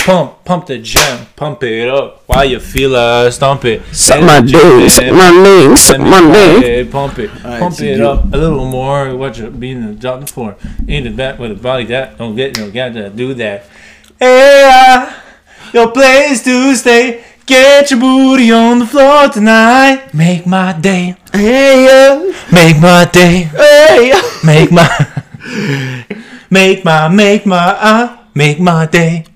Pump, pump the jam, pump it up Why you feel us, stomp it. Suck my dick, suck my dick, suck my dick. Pump it, Alright, pump c'est it good. up a little more. What you been the job for? In the back with a body that don't get no got to do that. Hey, uh, your place to stay. Get your booty on the floor tonight. Make my day, Hey, uh, make my day. hey, uh. Make my, make my, make my, uh, make my day.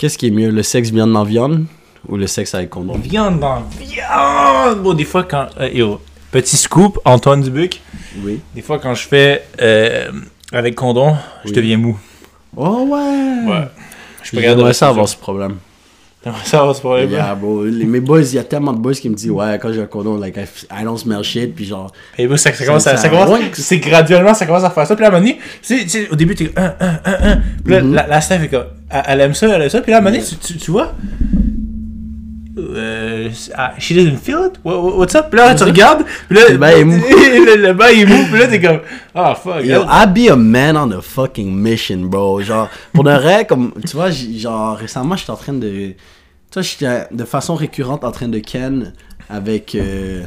Qu'est-ce qui est mieux, le sexe viande dans viande ou le sexe avec condom? Viande dans viande. Bon, des fois quand, euh, yo, petit scoop, Antoine Dubuc. Oui. Des fois quand je fais euh, avec condom, je deviens mou. Oh ouais! Ouais. Je peux regarder J'aimerais ça avoir ce problème. Ça va, c'est pas. Yeah, bro. Les- Mes boys, il y a tellement de boys qui me disent, ouais, quand j'ai un condom, like, I, I don't smell shit, puis genre, Et bon, ça, ça commence à, Ça- ça commence, c'est graduellement, ça commence à faire ça. Puis là, à un moment donné, au début, t'es un, un, un, un. Puis là, Mhm. la, la Steph est comme, elle, elle aime ça, elle aime ça. Puis là, à un moment donné, tu, tu, tu vois, euh, ah, she doesn't feel it? What- what- what's up? Puis là, tu regardes, puis là, Le bail est mou. le, bail est mou, puis là, t'es comme, ah, fuck. Yo, I be a man on a fucking mission, bro. Genre, pour de vrai, comme, tu vois, genre, récemment, j'étais en train de. Tu vois, j'étais de façon récurrente en train de ken avec. euh,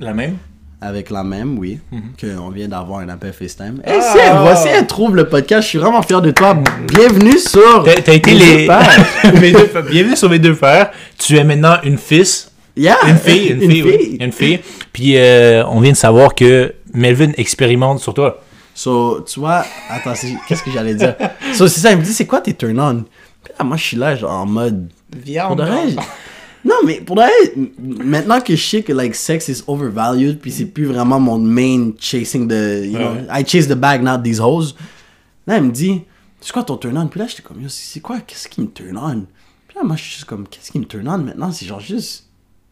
La même? Avec la même, oui. Qu'on vient d'avoir un appel FaceTime. Et. Ah! si elle, voici, elle trouve le podcast. Je suis vraiment fier de toi. Bienvenue sur. T'as été Mes les. deux pères. mes deux pères. Bienvenue sur mes deux pères. Tu es maintenant une fils. Yeah! Une fille, une, fille, oui. Une fille. Puis euh, on vient de savoir que Melvin expérimente sur toi. So, tu vois, attends, c'est- qu'est-ce que j'allais dire? So, c'est ça, il me dit, c'est quoi tes turn-on? Puis là, moi, je suis là, genre, en mode. Viande. Non, mais pour vrai, maintenant que je sais que, like, sex is overvalued, puis c'est plus vraiment mon main chasing the, you know, I chase the bag, not these hoes. Là, il me dit, c'est quoi ton turn-on? Puis là, j'étais comme, c'est quoi, qu'est-ce qui me turn on? Puis là, moi, je suis juste comme, qu'est-ce qui me turn on maintenant? C'est genre juste,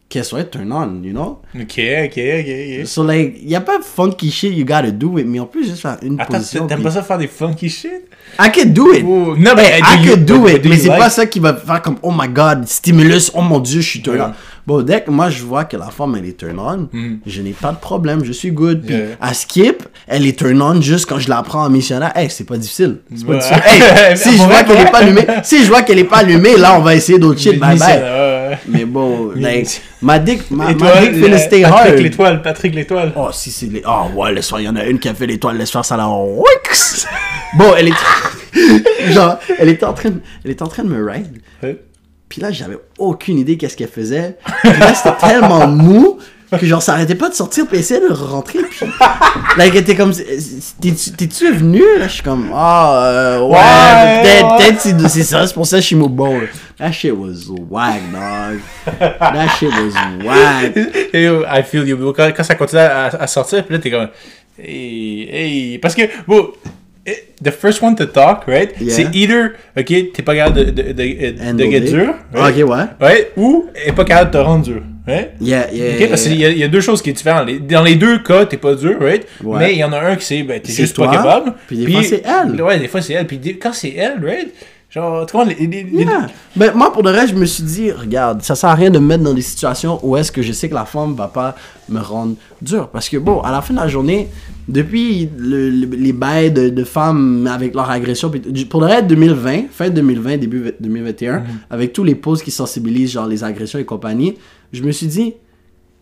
qu'elle soit turn on, you know? Ok, ok, ok, ok. So, like, y a pas funky shit you gotta do with me. On peut juste faire une Attends, position. t'aimes puis- pas ça faire des funky shit? I can do it. Non, mais I you- could do it, do mais c'est like- pas ça qui va faire comme oh my god, stimulus, oh mon dieu, je suis turn on. Bon, dès que moi je vois que la femme elle est turn on, je n'ai pas de problème, je suis good. Puis Yeah. à skip, elle est turn on juste quand je la prends en missionnaire. Hey, c'est pas difficile. C'est pas Ouais. difficile. Hey, si je vois qu'elle est pas allumée, si je vois qu'elle est pas allumée, là on va essayer d'autres shit. Bye bye. Mais bon, like, ma dick, ma, ma dick finna euh, stay Patrick hard. l'étoile, Patrick l'étoile. Oh, si c'est les. Oh, ouais, laisse faire. Il y en a une qui a fait l'étoile, laisse faire ça. Wix! Bon, elle est. Genre, elle était en train de, elle était en train de me ride. Ouais. Puis là, j'avais aucune idée qu'est-ce qu'elle faisait. Puis là, c'était tellement mou que genre, ça arrêtait pas de sortir puis essayer de rentrer. Puis là, elle était comme. T'es-tu venu? Là, je suis comme. Ah, euh, ouais, Ouais, peut-être, ouais. peut-être c'est ça, c'est pour ça que je suis mou. Bon, that shit was whack, dog. That shit was whack. I feel you. Quand, quand ça continue à, à sortir, puis là, t'es comme. Hey, hey. Parce que, bon, the first one to talk, right? Yeah. C'est either, ok, t'es pas capable de, de, de, de, get dur. Right? ok, ouais. Ouais, ou est pas capable de te rendre dur. Right? Yeah, yeah. Ok, parce qu'il y, a- il y a deux choses qui sont différentes. Dans les deux cas, t'es pas dur, right? Ouais. Mais il y en a un qui c'est, ben, t'es juste toi, pas capable. puis des fois, c'est elle. Ouais, des fois c'est elle. Puis quand c'est elle, right? Genre, tu vois, les, les- les- Yeah. Ben, moi, pour de vrai, je me suis dit, regarde, ça sert à rien de me mettre dans des situations où est-ce que je sais que la femme va pas me rendre dur. Parce que, bon, à la fin de la journée, depuis le- le- les bails de, de femmes avec leur agression, pour de vrai, 2020, fin 2020, début 2021, avec tous les pauses qui sensibilisent, genre les agressions et compagnie, je me suis dit,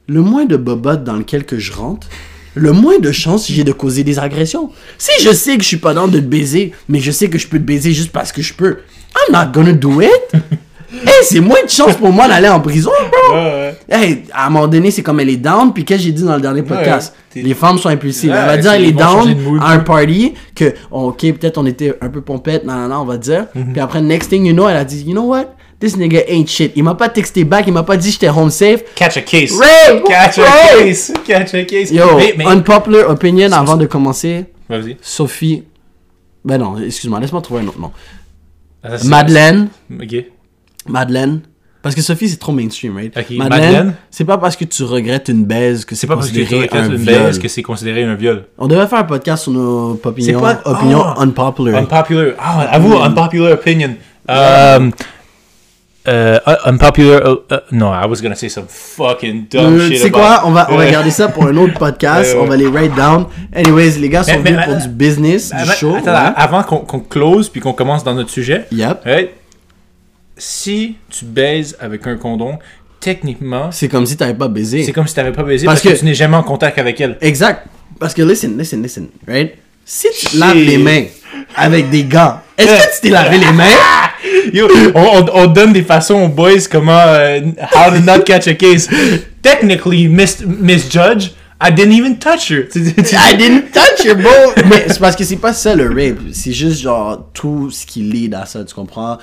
le moins de bobottes dans lequel que je rentre, le moins de chances j'ai de causer des agressions. Si je sais que je suis pas dans de te baiser, mais je sais que je peux te baiser juste parce que je peux, I'm not gonna do it. hey, c'est moins de chance pour moi d'aller en prison, bro. Ouais, ouais. Hey, à un moment donné, c'est comme elle est down, puis qu'est-ce que j'ai dit dans le dernier podcast? les femmes sont impulsives. Elle va dire, elle est down à un party, que, ok, peut-être on était un peu pompette, nan, nan, nan, on va dire. Mhm. Puis après, next thing you know, elle a dit, you know what? This nigga ain't shit. Il m'a pas texté back, il m'a pas dit j'étais home safe. Catch a case. Ray! Catch a case. Catch a case. Yo, mais, mais... unpopular opinion avant de commencer. Vas-y. Sophie. Ben non, excuse-moi, laisse-moi trouver un autre nom. C'est- Madeleine. Ok. Madeleine. Parce que Sophie, c'est trop mainstream, right? Ok, Madeleine, Madeleine. c'est pas parce que tu regrettes une baise que c'est pas parce que tu considéré un une viol. que c'est considéré un viol. On devrait faire un podcast sur nos opinions, quoi? opinions Ah! unpopular. Unpopular. Ah, avoue, unpopular opinion. Um, uh, unpopular. uh, uh, no, I was gonna say some fucking dumb Euh, shit. tu sais quoi? On va, on va Euh, garder ça pour un autre podcast. Ouais. On va les write down. Anyways, les gars sont Mais- mais- venus pour mais- du business, du Avant, show. attends, ouais. avant qu'on close puis qu'on commence dans notre sujet, Yep. right? si tu baises avec un condom, techniquement, C'est comme si t'avais pas baisé. c'est comme si t'avais pas baisé Parce parce, que, que- tu n'es jamais en contact avec elle. Exact. Parce que listen, listen, listen, right? Si tu laves les mains avec des gants, est-ce que tu t'es lavé les mains? Yo, on, on- on donne des façons aux boys comment euh, how to not catch a case. Technically, Miss, Miss Judge, I didn't even touch her. I didn't touch your bro. Mais c'est parce que c'est pas ça le rape. C'est juste genre tout ce qui lead à ça, tu comprends?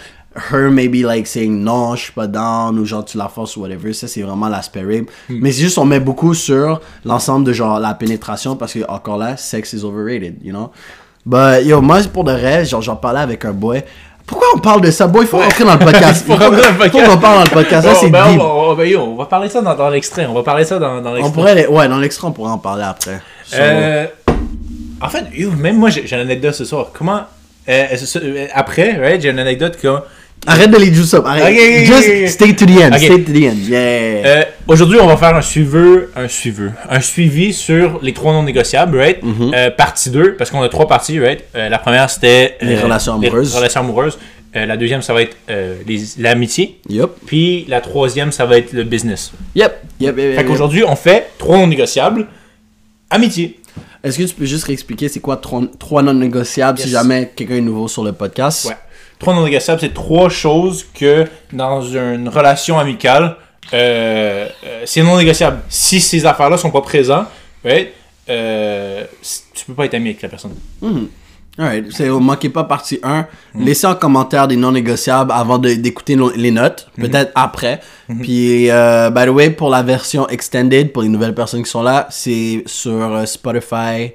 Her maybe like saying non, je suis pas down ou genre tu la forces ou whatever. Ça c'est vraiment l'aspect rape. Mais c'est juste on met beaucoup sur l'ensemble de genre la pénétration parce que encore là, sex is overrated, you know? But yo, moi pour de reste, genre j'en parlais avec un boy. Pourquoi on parle de ça, boy? Il faut rentrer dans le podcast. Faut rentrer dans le podcast. Faut qu'on parle dans le podcast. Ça c'est ben, deep. on, va- on- ben, yo, on va parler ça dans, dans l'extrait. On va parler ça dans, dans On l'extrait. pourrait, ouais, dans l'extrait on pourrait en parler après. Euh, en fait, yo, même moi, j'ai j'ai une anecdote ce soir. Comment. euh, ce- euh, après, right, j'ai une anecdote que. Arrête de les juice up. Arrête. Just stay to the end. Stay to the end. Yeah. Euh, Aujourd'hui, on va faire un suiveur, un suiveur, un suivi sur les trois non négociables, right? Euh, partie 2, parce qu'on a trois parties, right? Euh, la première, c'était... Les relations amoureuses. Les relations amoureuses. La deuxième, ça va être l'amitié. Yep. Puis la troisième, ça va être le business. Yep. Yep. yep, yep, qu'aujourd'hui, on fait trois non négociables. Amitié. Est-ce que tu peux juste réexpliquer c'est quoi trois, trois non négociables si jamais quelqu'un est nouveau sur le podcast? Ouais. Trois non négociables, c'est trois choses que dans une relation amicale, euh, euh, c'est non négociable. Si ces affaires-là sont pas présentes, right, euh, tu peux pas être ami avec la personne. Mhm. Alright. C'est, manquez pas partie 1. Mm. Laissez en commentaire des non négociables avant d'écouter les notes. Mm-hmm. Peut-être après. Puis, euh, by the way, pour la version extended, pour les nouvelles personnes qui sont là, c'est sur euh, Spotify,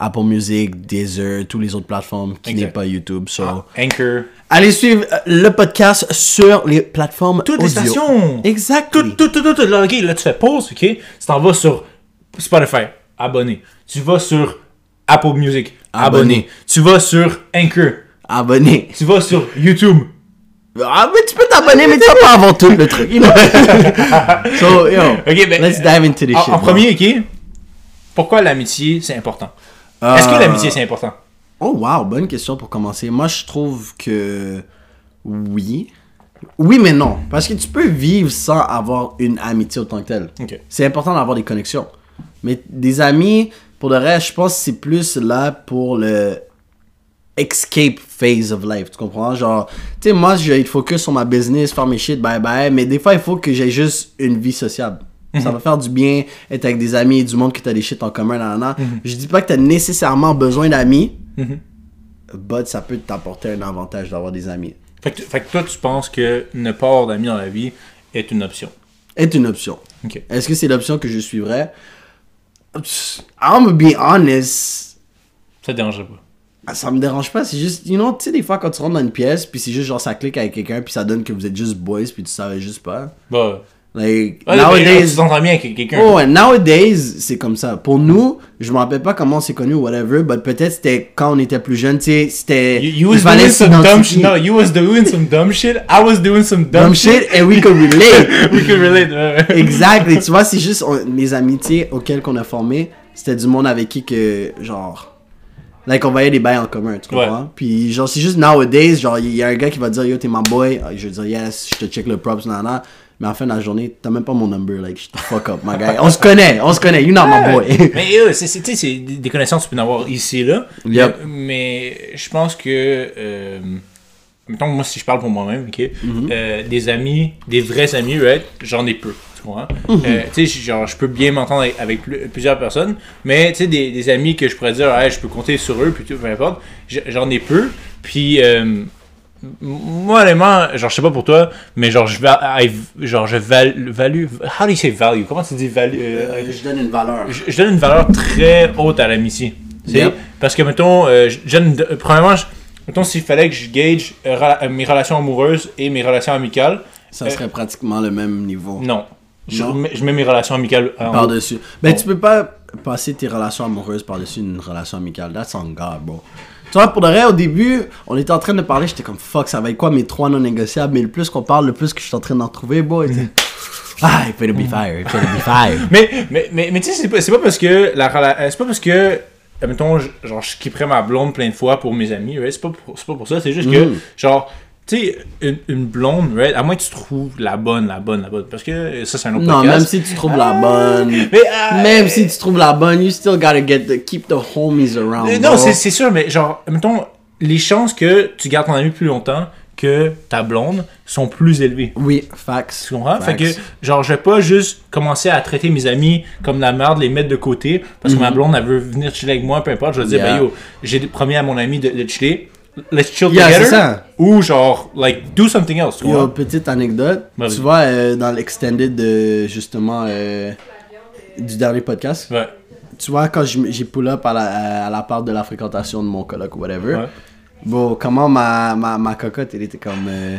Apple Music, Deezer, toutes les autres plateformes qui Exact. n'est pas YouTube. So, Anchor. allez suivre euh, le podcast sur les plateformes Toutes les stations. Exactement. Tout, tout, tout, tout. Là, ok, là, tu fais pause, ok? Tu t'en vas sur Spotify, abonné. Tu vas sur Apple Music, abonné. Abonné. Tu vas sur Anchor. Abonnez. Tu vas sur YouTube. Ah, mais tu peux t'abonner, mais tu vas pas avant tout le truc. You know? so, yo, Ok, ben, let's dive into this En, shit. en premier, ok? Pourquoi l'amitié, c'est important? Euh, Est-ce que l'amitié, c'est important? Oh, wow, bonne question pour commencer. Moi, je trouve que oui. Oui, mais non. Parce que tu peux vivre sans avoir une amitié autant que telle. Ok. C'est important d'avoir des connexions. Mais des amis, pour le reste, je pense que c'est plus là pour le escape phase of life. Tu comprends? Genre, tu sais, moi, je vais être focus sur ma business, faire mes shit, bye bye. Mais des fois, il faut que j'ai juste une vie sociable. Ça va faire du bien être avec des amis, du monde que t'as des shit en commun, nan, nan, nan. Je dis pas que t'as nécessairement besoin d'amis, but ça peut t'apporter un avantage d'avoir des amis. Fait que, fait que toi, tu penses que ne pas avoir d'amis dans la vie est une option? Est une option. Est-ce que c'est l'option que je suivrais? I'm be honest. Ça te dérangerait pas? Ah, Ça me dérange pas, c'est juste, you know, tu sais, des fois quand tu rentres dans une pièce, puis c'est juste genre ça clique avec quelqu'un, puis ça donne que vous êtes juste boys, puis tu savais juste pas. Bah. Like, Ouais, nowadays... nowadays. Tu bien avec quelqu'un. Oh, nowadays, c'est comme ça. Pour nous, je me rappelle pas comment on s'est connus ou whatever, but peut-être c'était quand on était plus jeune, tu sais, c'était. You, you was doing some dumb shit. No, you was doing some dumb shit? I was doing some dumb, Dumb shit, and we could relate. We could relate. Exactly. tu vois, c'est juste on- les amitiés auxquelles qu'on a formé, c'était du monde avec qui que, genre, like, on voyait des bails en commun, tu comprends? Puis, genre, c'est juste nowadays, genre, il y a un gars qui va dire, yo, t'es my boy. Ah, Je vais dire, yes, je te check le props, nana. Mais en fin de la journée, t'as même pas mon number, like, shut the fuck up, my guy. On se connaît, on se connaît, you're not my boy. Mais euh, c'est, c'est, tu sais, c'est des connaissances que tu peux en avoir ici là. Yep. Mais, mais je pense que. Euh, mettons, moi, si je parle pour moi-même, ok, Mm-hmm. euh, des amis, des vrais amis, right, j'en ai peu. Tu comprends? Mm-hmm. Euh, tu sais, genre, je peux bien m'entendre avec, avec plu- plusieurs personnes, mais tu sais, des, des amis que je pourrais dire, hey, je peux compter sur eux, puis tout, peu importe, j'en ai peu. Puis. euh, moi, honnêtement, genre, je sais pas pour toi, mais genre, je genre, je val, value, how do you say value? Comment tu dis value? euh, je donne une valeur. je, je donne une valeur très haute à l'amitié. Yep. Parce que, mettons, euh, je je donne, euh, premièrement, mettons, s'il fallait que je gauge euh, euh, mes relations amoureuses et mes relations amicales, Ça serait pratiquement le même niveau. non. Je, Non? mets, je mets mes relations amicales. Par-dessus. Ben, Bon. tu peux pas passer tes relations amoureuses par-dessus une relation amicale. That's on God, bro. Tu vois, pour de vrai, au début, on était en train de parler, j'étais comme fuck, ça va être quoi mes trois non négociables, mais le plus qu'on parle, le plus que je suis en train d'en trouver, boy. Ah, it better be fire, it better be fire. Mais, mais, mais, mais tu sais, c'est pas, c'est pas parce que la euh, c'est pas parce que mettons je- genre je kipperais ma blonde plein de fois pour mes amis ouais, c'est pas pour, c'est pas pour ça c'est juste que Mhm. genre tu sais, une, une blonde, right, à moins que tu trouves la bonne, la bonne, la bonne, parce que ça, c'est un autre Non, même si tu trouves la bonne. Mais, euh, Même si tu trouves la bonne, you still gotta get the, keep the homies around. Euh. Non, c'est sûr, mais genre, mettons, les chances que tu gardes ton ami plus longtemps que ta blonde sont plus élevées. Oui, facts. Tu comprends? Fait que, genre, je vais pas juste commencer à traiter mes amis comme de la merde, les mettre de côté, parce que ma blonde, elle veut venir chiller avec moi, peu importe. Je vais dire, Mhm. Ben yo, j'ai promis à mon ami de, de chiller. Let's chill Yeah, together. Ou genre, like, do something else. Tu Yo, petite anecdote. Vas-y. tu vois, euh, dans l'extended de, justement, euh, du dernier podcast, Ouais. tu vois, quand j'ai pull up à la, à la part de la fréquentation de mon coloc ou whatever, Ouais. bon, comment ma, ma, ma cocotte, elle était comme, euh,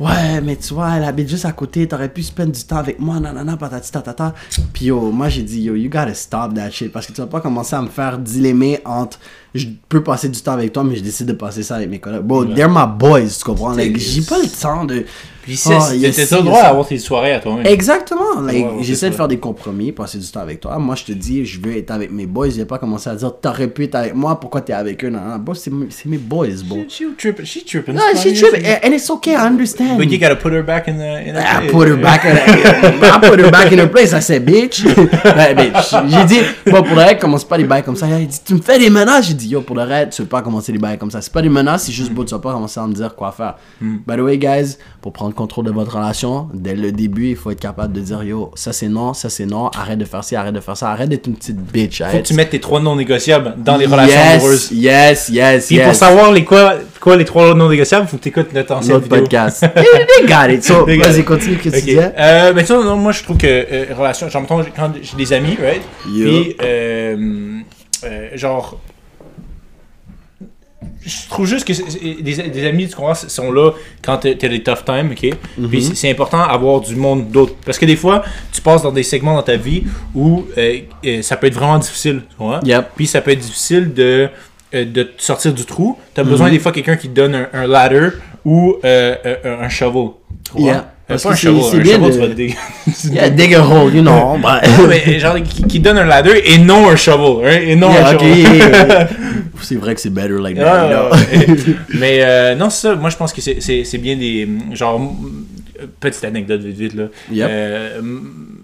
ouais, mais tu vois, elle habite juste à côté, t'aurais pu spend du temps avec moi, nanana, patati tatata. Puis yo, moi j'ai dit, yo, you gotta stop that shit, parce que tu vas pas commencer à me faire dilemmer entre, je peux passer du temps avec toi, mais je décide de passer ça avec mes collègues. Bon, they're my boys, tu comprends? Like, j'ai pas le temps de... Puis c'est, Oh, yes, le droit à avoir tes soirées à toi-même. Exactement. Like, Ouais, ouais, J'essaie de faire des compromis, passer du temps avec toi. Moi, je te dis, je veux être avec mes boys. Je vais pas commencer à dire, t'aurais pu être avec moi, pourquoi t'es avec eux? Non, non, bro, c'est mes boys, bro. She, she tripping. She tripping. No, she trip, and it's okay, I understand. But you gotta put her back in the. In the I put her back in, I put her back in her place. I said, bitch. Ouais, bitch. J'ai dit, bon, pour le reste, commence pas les bails comme ça. Il dit, tu me fais des menaces. Dit, yo, pour le reste, tu veux pas commencer les bails comme ça. C'est pas des menaces, c'est juste, bon, tu vas pas commencer à me dire quoi faire. By the way, guys, pour prendre contrôle de votre relation, dès le début, il faut être capable de dire, yo, ça c'est non, ça c'est non, arrête de faire ci, arrête de faire ça, arrête d'être une petite bitch. Faut que arrête. tu mettes tes trois non négociables dans les relations yes, amoureuses. Yes, yes, Puis yes. pour savoir les quoi, quoi les trois non négociables, faut que tu écoutes notre ancienne notre vidéo. podcast. They got it. So, vas-y, continue ce que tu Ok. disais? Euh, mais tu vois, non, moi je trouve que euh, relation, genre quand j'ai des amis, right? Yeah. Puis euh, euh, genre je trouve juste que des, des amis, tu comprends, sont là quand t'as des tough times, ok? Mhm. Puis c'est- important d'avoir du monde d'autre. Parce que des fois, tu passes dans des segments dans ta vie où euh, euh, ça peut être vraiment difficile, tu vois? Yep. Puis ça peut être difficile de, euh, de te sortir du trou. T'as besoin Mhm. des fois de quelqu'un qui te donne un, un ladder ou euh, euh, un shovel. Tu vois? Yeah. Parce pas que un c'est- bien de- Yeah, dig a hole, you know. mais genre qui, qui donne un ladder et non un shovel, hein, et non Yeah, un shovel. yeah, c'est vrai que c'est better like Ouais, that. mais euh, non, ça. Moi, je pense que c'est- bien des. Genre, petite anecdote vite, vite là. Yep. Euh,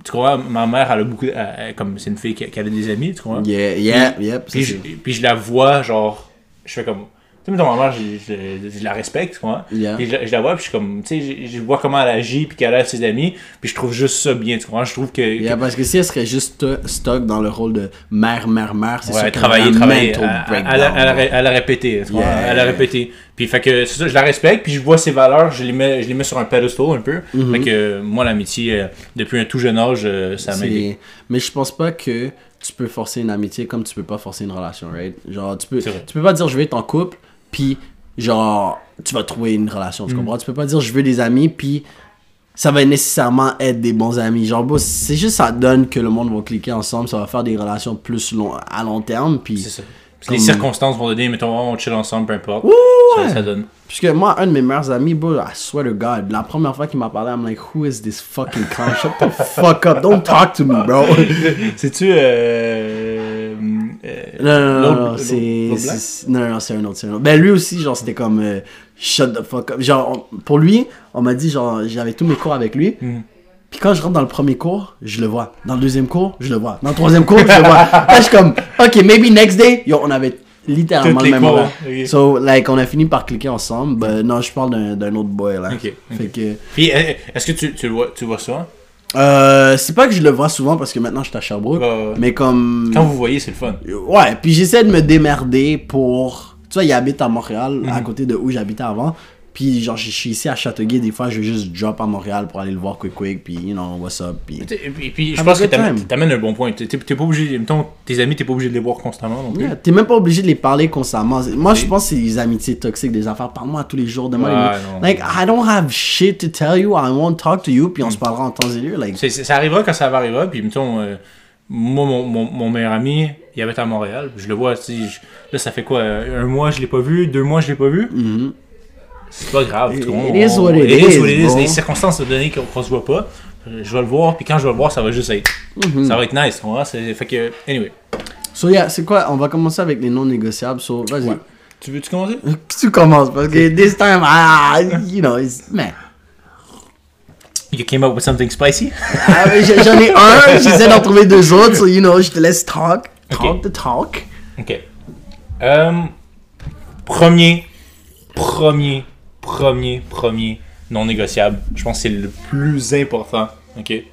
tu crois, ma mère, elle a beaucoup. elle- comme c'est une fille qui, qui a des amis, tu crois? Yeah, yeah, yep. Puis je, c'est- puis je la vois, genre, je fais comme. Sais, mettons, ma mère, je, je- je la respecte, tu vois. Yeah. Puis je, la- je la vois, puis je suis comme. Tu sais, je, vois comment elle agit, puis qu'elle a ses amis, puis je trouve juste ça bien, tu comprends? Je trouve que. Yeah, parce que si elle serait juste sto- stock dans le rôle de mère, mère, mère, c'est Ouais, sûr travailler, travailler. Elle, elle, a répété. tu vois, Yeah. Elle a répété. Puis fait que c'est ça, je la respecte, puis je vois ses valeurs, je les mets, je les mets sur un pedestal un peu. Mhm. Fait que moi, l'amitié, euh, depuis un tout jeune âge, euh, ça m'a aidé. Mais je pense pas que tu peux forcer une amitié comme tu peux pas forcer une relation, right? Genre, tu peux, tu peux pas dire je veux être en couple, puis genre, tu vas trouver une relation, Mm. tu comprends? Tu peux pas dire je veux des amis, puis ça va nécessairement être des bons amis. Genre, c'est juste ça donne que le monde va cliquer ensemble, ça va faire des relations plus long, à long terme, puis... C'est ça. Les circonstances vont donner, mettons, on chill ensemble, peu importe. Ouh, Ça, ouais. ça donne. Puisque moi, un de mes meilleurs amis, bro, I swear to God, la première fois qu'il m'a parlé, I'm like, who is this fucking clown? Shut the fuck up, don't talk to me, bro. C'est-tu. Euh, Non, non, non, non, c'est. Non, non, un autre, c'est un autre. Ben lui aussi, genre, c'était comme. euh, shut the fuck up. Genre, on- pour lui, on m'a dit, genre, j'avais tous mes cours avec lui. Mhm. Puis quand je rentre dans le premier cours, je le vois. Dans le deuxième cours, je le vois. Dans le troisième cours, je le vois. Là, je suis comme, ok, maybe next day. Yo, on avait littéralement le même cours. So, like, on a fini par cliquer ensemble. Ben, non, je parle d'un autre boy, là. Ok. Fait que. Puis, euh, est-ce que tu, tu, le vois, tu vois ça? Euh, c'est pas que je le vois souvent parce que maintenant je suis à Sherbrooke. Mais comme. Quand vous voyez, c'est le fun. Ouais, puis j'essaie de me démerder pour. Tu vois, il habite à Montréal, Mhm. à côté de où j'habitais avant. Puis genre, je suis ici à Châteauguay, des fois je vais juste drop à Montréal pour aller le voir quick quick, puis you know, what's up, puis. Et puis, je pense que t'amènes un bon point. T'es pas obligé, mettons, tes amis, t'es pas obligé de les voir constamment non plus. Yeah, T'es même pas obligé de les parler constamment. Moi, je pense que c'est des amitiés toxiques, des affaires. Parle-moi tous les jours, Ouais, non. Like, I don't have shit to tell you, I won't talk to you, puis on se parlera en temps et lieu. Like, ça arrivera quand ça va arriver. Puis, mettons, euh, moi, mon, mon, mon meilleur ami, il habite à Montréal. Je le vois, je- là, ça fait quoi Un mois, je l'ai pas vu. Deux mois, je l'ai pas vu. mhm. C'est pas grave. It- it is what it It is, what it is. bro. Les circonstances sont données qu'on se voit pas. Je vais le voir, puis quand je vais le voir, ça va juste être. Mhm. Ça va être nice. C'est- Fait que, anyway. So, yeah, c'est quoi On va commencer avec les non négociables. So, vas-y. Ouais. Tu veux-tu commencer? Tu commences parce que this time, ah, you know, it's, man. You came up with something spicy? Ah, J'en ai un, j'essaie d'en trouver deux autres, so you know, je te laisse talk. Talk Ok. the talk. Ok. Euh, premier, premier, premier, premier non négociable. Je pense que c'est le plus important. Ok? Tu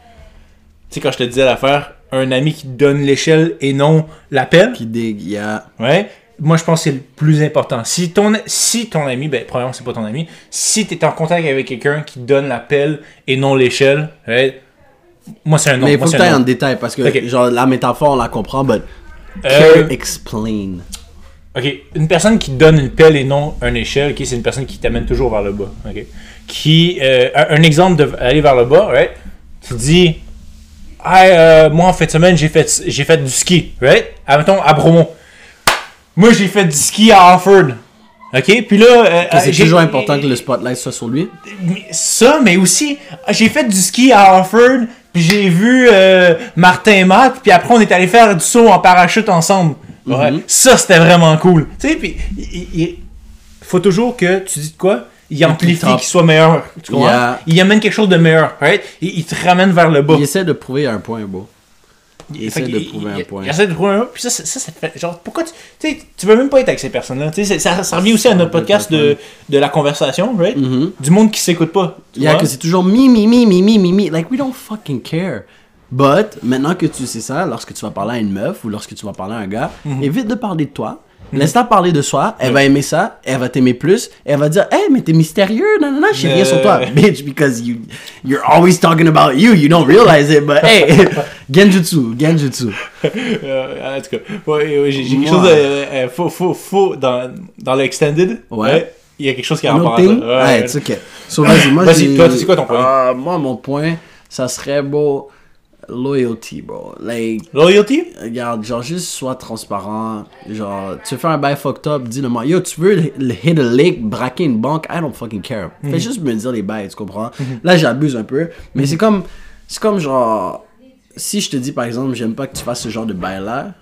sais, quand je te disais l'affaire, un ami qui donne l'échelle et non l'appel. Qui yeah. Ouais. Moi, je pense que c'est le plus important. Si ton, si ton ami, ben, premièrement, c'est pas ton ami. Si tu es en contact avec quelqu'un qui donne l'appel et non l'échelle, ouais, moi, c'est un non. Mais il faut que tu en détail parce que, genre, la métaphore, on la comprend, but Euh, explain. Ok, une personne qui donne une pelle et non une échelle, ok, c'est une personne qui t'amène toujours vers le bas. Ok, qui, euh, un, un exemple d'aller vers le bas, right? Tu dis, Hey, euh, moi en fin de semaine j'ai fait, j'ai fait du ski, right? Admettons à Bromont. Moi j'ai fait du ski à Harford. Ok, puis là, euh, C'est toujours important que le spotlight soit sur lui. ça, mais aussi, j'ai fait du ski à Harford, puis j'ai vu euh, Martin et Matt, puis après on est allé faire du saut en parachute ensemble. Ouais. Mhm. Ça, c'était vraiment cool. Tu sais, puis il, il- il faut toujours que tu dis de quoi? Il amplifie qu'il soit meilleur. Tu comprends? Yeah. Il amène quelque chose de meilleur. Right? Il, il te ramène vers le bas. Il essaie de prouver un point, beau. Il Fait essaie de il- prouver il- un point. Il essaie de prouver un. Puis ça, ça, ça, fait. Genre, pourquoi tu. Tu tu veux même pas être avec ces personnes-là. Tu sais, c'est- ça, ça revient aussi à notre podcast de, de la conversation, right? Mhm. Du monde qui s'écoute pas. tu Yeah, vois? que c'est toujours mi, mi, mi, mi, mi, mi, mi. Like, we don't fucking care. But, maintenant que tu sais ça, lorsque tu vas parler à une meuf ou lorsque tu vas parler à un gars, Mhm. évite de parler de toi. Laisse-la parler de soi. Elle va aimer ça. Elle va t'aimer plus. Elle va dire, hey, mais t'es mystérieux. Non, non, non, j'ai rien sur toi. Euh. Bitch, because you, you're always talking about you. You don't realize it. But, hey, Genjutsu, Genjutsu. Euh, en tout cas, ouais, ouais, j'ai quelque chose de euh, euh, faux, faux, faux dans, dans l'extended. Ouais. Il y a quelque chose qui a Un rapport à ça. Ouais. Ouais, okay. So, vas-y, moi, Vas-y, toi, c'est quoi ton point? Ah, moi, mon point, ça serait, bro, loyalty, bro. Like, Loyalty? Regarde, genre juste sois transparent. Genre, tu fais un bail fucked up, dis-le moi. Yo, tu veux hit a lake, braquer une banque, I don't fucking care. Fais juste me dire les bails, tu comprends? Là, j'abuse un peu. Mais c'est comme, c'est comme genre, si je te dis par exemple, j'aime pas que tu fasses ce genre de bail-là,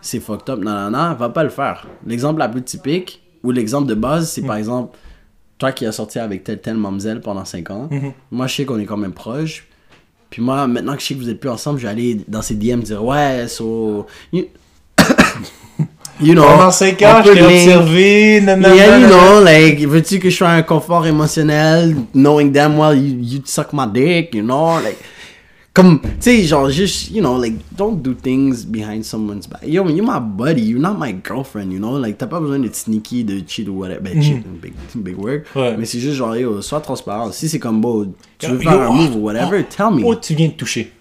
c'est fucked up, non, va pas le faire. L'exemple la plus typique, ou l'exemple de base, c'est par exemple, toi qui as sorti avec telle telle mamzelle pendant 5 ans, moi je sais qu'on est quand même proches. Puis moi, maintenant que je sais que vous êtes plus ensemble, je vais aller dans ses DM dire ouais, so. You, you know. Pendant 5 on ans, je t'ai observé. nanana, Yeah, you know, like, veux-tu que je sois un confort émotionnel, knowing damn well you, you suck my dick, you know, like, tu sais, genre, juste, you know, like, don't do things behind someone's back. Yo, you're my buddy, you're not my girlfriend, you know, like, t'as pas besoin d'être sneaky, de cheat ou whatever, ben, cheat, big, big word, Ouais. mais c'est juste genre, yo, sois transparent, si c'est comme, beau, tu veux Yo, faire un oh, move ou whatever, oh, tell me. Oh, tu viens de toucher.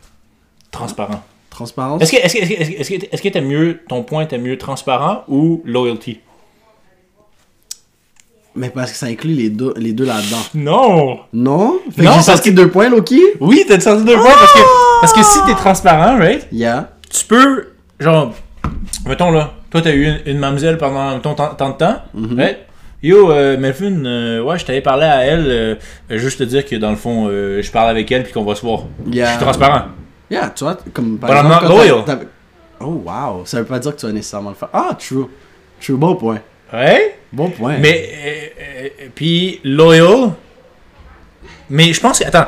Transparent. Transparence? Est-ce que est-ce que est-ce que est-ce que est-ce que t'aimes mieux ton point t'aimes mieux transparent ou loyalty? Mais parce que ça inclut les deux, les deux là-dedans. Non. Non? Fait Non, que j'ai sorti deux points, Loki? Oui, t'as sorti deux points parce que parce que si t'es transparent, right? Yeah. tu peux, genre, mettons là, toi t'as eu une, une mamzelle pendant ton temps, tant de temps, right? Yo, euh, Melvin, euh, ouais, je t'avais parlé à elle, euh, juste te dire que dans le fond, euh, je parle avec elle puis qu'on va se voir. Yeah. Je suis transparent. Yeah, tu vois, comme par But I'm exemple, not loyal. Oh wow, ça veut pas dire que tu vas nécessairement le faire. Ah, true. True, bon point. Ouais? Bon point. Mais, euh, euh, puis, loyal. Mais je pense que, attends,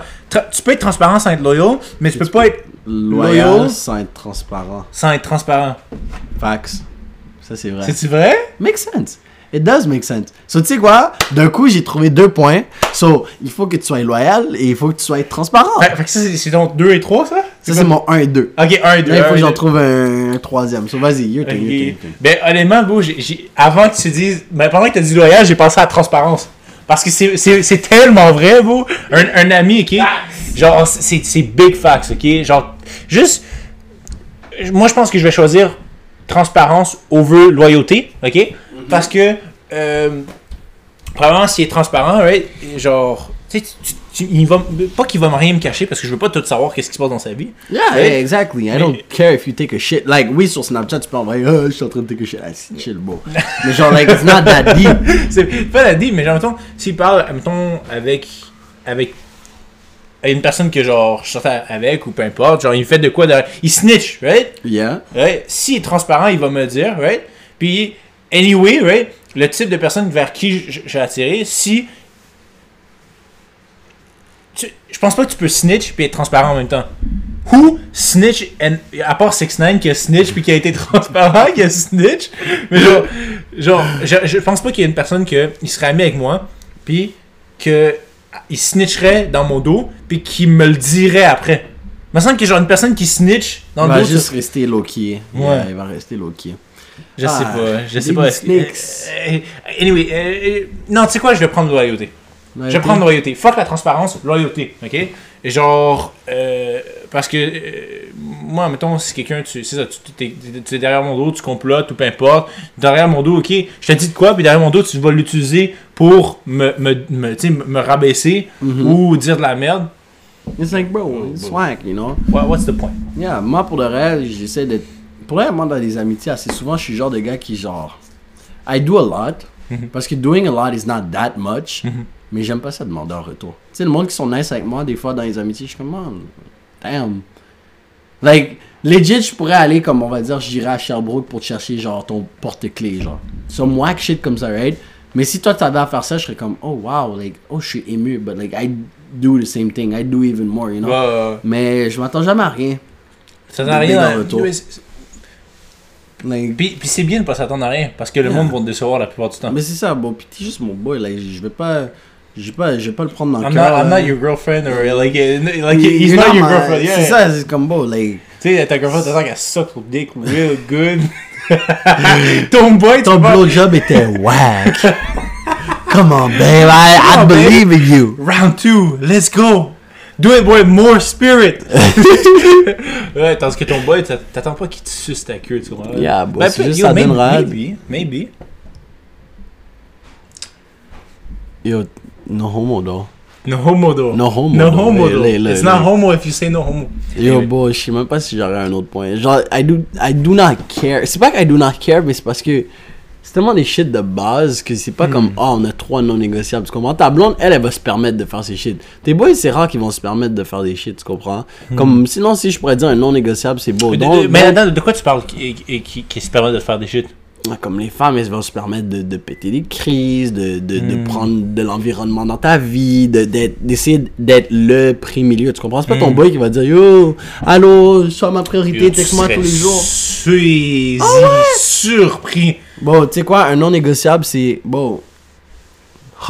tu peux être transparent sans être loyal, mais tu peux pas être loyal, loyal. sans être transparent. sans être transparent. Facts. Ça, c'est vrai. C'est-tu vrai? Makes sense. It does make sense. So, tu sais quoi? D'un coup, j'ai trouvé deux points. So, il faut que tu sois loyal et il faut que tu sois transparent. Fait, fait que ça, c'est- donc 2 et 3, ça? Ça, c'est mon 1 et 2. Ok, 1 et 2. Là, il faut que j'en trouve un, un troisième. So, vas-y, your turn, turn. Ben, honnêtement, bro, avant que tu dises. Ben, pendant que tu as dit loyal, j'ai pensé à la transparence. Parce que c'est- c'est c'est tellement vrai, bro. Un, un ami, ok? Genre, c'est c'est big facts, ok? Genre, juste. Moi, je pense que je vais choisir transparence over loyauté, ok? Parce que. Euh, probablement, s'il est transparent, right? Genre. Tu sais, tu- tu- il va, pas qu'il va me rien me cacher parce que je veux pas tout savoir qu'est-ce qui se passe dans sa vie. Yeah, Ouais. exactly. I don't care if you take a shit. Like, oui, sur Snapchat, tu peux envoyer, oh, je suis en train de take a shit. Ah, chill, beau. Mais genre, like, it's not that deep. c'est pas la dit, mais genre, mettons, s'il parle, mettons, avec, avec une personne que, genre, je sortais avec ou peu importe, genre, il fait de quoi derrière. Il snitch, right? Yeah. right? S'il est transparent, il va me le dire, right? Puis, anyway, right? le type de personne vers qui j- j'ai attiré, si. Tu- Je pense pas que tu peux snitch puis être transparent en même temps. Who snitch, and, à part 6 9 qui a snitch puis qui a été transparent, qui a snitch. Mais genre, genre je, je pense pas qu'il y ait une personne qui serait ami avec moi puis que il snitcherait dans mon dos puis qui me le dirait après. Il me semble qu'il y a genre une personne qui snitch dans Il le va dos. juste sur- rester low-key. Ouais. Yeah, il va rester low-key. Je sais Ah, pas, je sais pas. snakes. euh, euh, anyway, euh, euh, non, tu sais quoi, je vais prendre loyauté. Je vais prendre loyauté. Fuck la transparence, loyauté, ok? Et genre, euh, parce que euh, moi, mettons, si quelqu'un, tu c'est ça, tu t'es- derrière mon dos, tu complotes ou peu importe, derrière mon dos, ok, je te dis de quoi, puis derrière mon dos, tu vas l'utiliser pour me, me, me, sais, me rabaisser Mhm. ou dire de la merde. It's like, bro, it's swag, you know? What- what's the point? Yeah, moi, pour le reste, j'essaie d'être. Moi, dans les amitiés, assez souvent, je suis le genre de gars qui, genre. I do a lot. Mhm. Parce que doing a lot is not that much. Mhm. Mais j'aime pas ça demander en retour. Tu sais, le monde qui sont nice avec moi, des fois, dans les amitiés, je suis comme, man, damn. Like, legit, je pourrais aller, comme on va dire, j'irai à Sherbrooke pour te chercher, genre, ton porte-clés, genre. Some whack shit comme ça, right? Mais si toi, t'avais à faire ça, je serais comme, oh wow, like, oh, je suis ému, but like, I do the same thing. I do even more, you know? Ouais, ouais, ouais. Mais je m'attends jamais à rien. Ça n'a rien en retour. Mais c'est- Like, Puis, puis c'est bien de pas s'attendre à rien, parce que le Yeah. monde va te décevoir la plupart du temps. mais c'est ça, bon, pis t'es juste mon boy, like, je vais pas, je vais pas, je vais pas le prendre dans le cœur. I'm là. not your girlferriend or like, like he's not your girlfriend. Yeah. C'est ça, c'est comme beau, like. Tu sais, ta girlfriend, t'attends qu'elle suck ton dick real good. Ton boy, Ton blowjob était whack. Come on, babe, I, I believe in you. Round two, let's go. Do it with more spirit. ouais, tandis que ton boy, t'a- t'attends pas qu'il te suce ta queue, tu vois. Yeah, bon, Ben, c'est juste yo, ça maybe, donnera- Maybe, maybe. Yo, no homo though. No homo though. No homo, No though. homo though. It's not homo if you say no homo. Yo, boy, je sais même pas si j'aurais un autre point. Genre, I do, I do not care. C'est pas que I do not care, mais c'est parce que c'est tellement des shit de base que c'est pas Hmm. comme, oh, on a trois non négociables. Tu comprends? Ta blonde, elle, elle va se permettre de faire ces shit. Tes boys, c'est rare qu'ils vont se permettre de faire des shit, tu comprends? Comme, sinon, si je pourrais dire un non négociable, c'est beau. Hmm. Mais, Donc, de, mais de quoi tu parles qui, qui, qui, qui se permet de faire des shit? Comme les femmes, elles vont se permettre de, de péter des crises, de, de, de Hmm. prendre de l'environnement dans ta vie, d'essayer d'être le prix milieu. Tu comprends? C'est pas ton Hmm. boy qui va dire Yo, allô, sois ma priorité, texte-moi tous les jours. Suis surpris. Bon, tu sais quoi, un non négociable, c'est bon.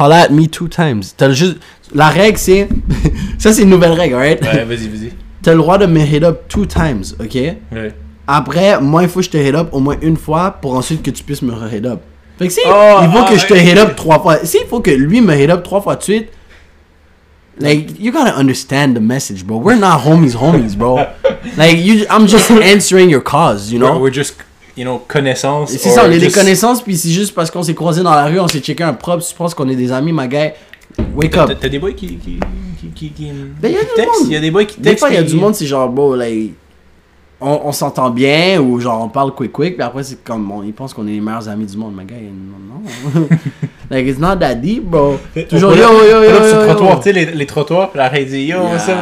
Holla at me two times. Le juste. La règle, c'est. ça, c'est une nouvelle règle, right? Ouais, vas-y, vas-y. T'as le droit de me hit up two times, ok? Ouais. Après, moi, il faut que je te hit up au moins une fois pour ensuite que tu puisses me hit up. Fait que si Oh, il faut ah, que je te hit up trois fois, si il faut que lui me hit up trois fois de suite, like, you gotta understand the message, bro. We're not homies, homies, bro. like, you, I'm just answering your cause, you know? We're, we're just, you know, connaissances. Et C'est ça, on est des connaissances, puis c'est juste parce qu'on s'est croisés dans la rue, on s'est checké un propre, tu penses qu'on est des amis, ma guy? Wake up. t'as des boys qui, qui, qui, qui, qui, Ben, y a qui du textent? monde. Il y a des boys qui Des fois, il y a du monde, c'est genre, bon, like, on, on s'entend bien, ou genre, on parle quick quick, puis après, c'est comme, on, ils pensent qu'on est les meilleurs amis du monde, ma guy. Non, non. like, it's not that deep, bro. Toujours, yo, yo, yo, yo, trottoir, tu sais, les, les trottoirs, puis il dit Yo, ça.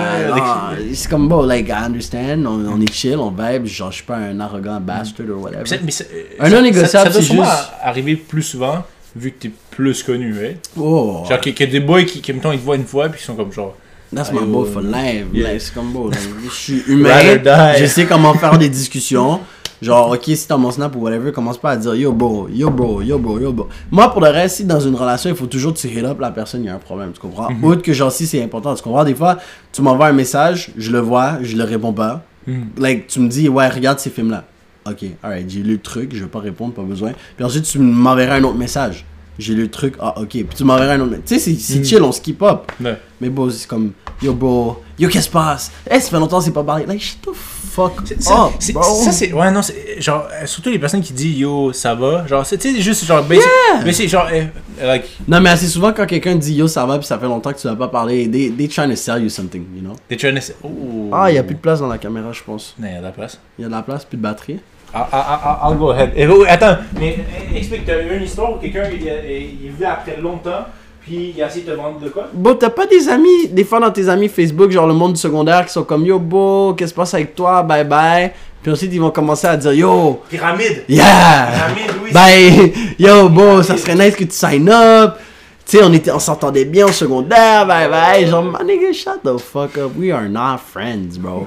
c'est comme bon, like, I understand, on, on est chill, on vibe, genre, je suis pas un arrogant bastard ou whatever. Mais Un non négociable, c'est juste- arriver plus souvent, vu que t'es plus connu. Oh, Genre, qu'il y a des boys qui, qui, mettons, ils te voient une fois, puis ils sont comme genre. That's my boy for life. Yeah. Like, c'est comme like, je suis humain, je sais comment faire des discussions. Genre, ok, si t'as mon snap ou whatever, commence pas à dire yo bro, yo bro, yo bro, yo bro. Moi, pour le reste, si dans une relation, il faut toujours tu hit up la personne, il y a un problème, tu comprends? Mhm. Autre que genre, si c'est important, tu comprends? Des fois, tu m'envoies un message, je le vois, je le réponds pas. Mhm. Like, tu me dis, ouais, regarde ces films-là. Ok, alright, j'ai lu le truc, je vais pas répondre, pas besoin. Puis ensuite, tu m'enverras un autre message. J'ai lu le truc, ah ok. Puis tu m'enverras un autre. Tu sais, c'est- Mhm. chill, on skip up. Ouais. Mais bon, c'est comme, yo bro, yo qu'est-ce qui se passe? Eh, ça fait longtemps que c'est pas parlé. Like, shut the fuck C'est- Ça, up, c'est- bro. ça, c'est. Ouais, non, c'est. Genre, euh, surtout les personnes qui disent yo, ça va. Genre, c'est, tu sais, juste genre, basic. Mais c'est genre, euh, like. Non, mais assez souvent, quand quelqu'un dit yo, ça va, puis ça fait longtemps que tu n'as pas parlé, they, they trying to sell you something, you know? They're trying to say. Oh. Ah, il y a plus de place dans la caméra, je pense. Non, il y a de la place. Il y a de la place, plus de batterie. I'll, I'll, go ahead. Oh, attends, mais eh, explique, t'as eu une histoire où quelqu'un il, il, il est venu après longtemps, puis il a essayé de te vendre de quoi? Bon, t'as pas des amis, des fois dans tes amis Facebook, genre le monde du secondaire, qui sont comme Yo, beau, qu'est-ce qui se passe avec toi, bye bye. Puis ensuite, ils vont commencer à dire Yo, Pyramide. yeah, Pyramide, oui. bye, yo, bon, ça serait nice que tu sign up. Tu sais, on, était, on s'entendait bien au secondaire, bye bye. Genre, my nigga, shut the fuck up. We are not friends, bro.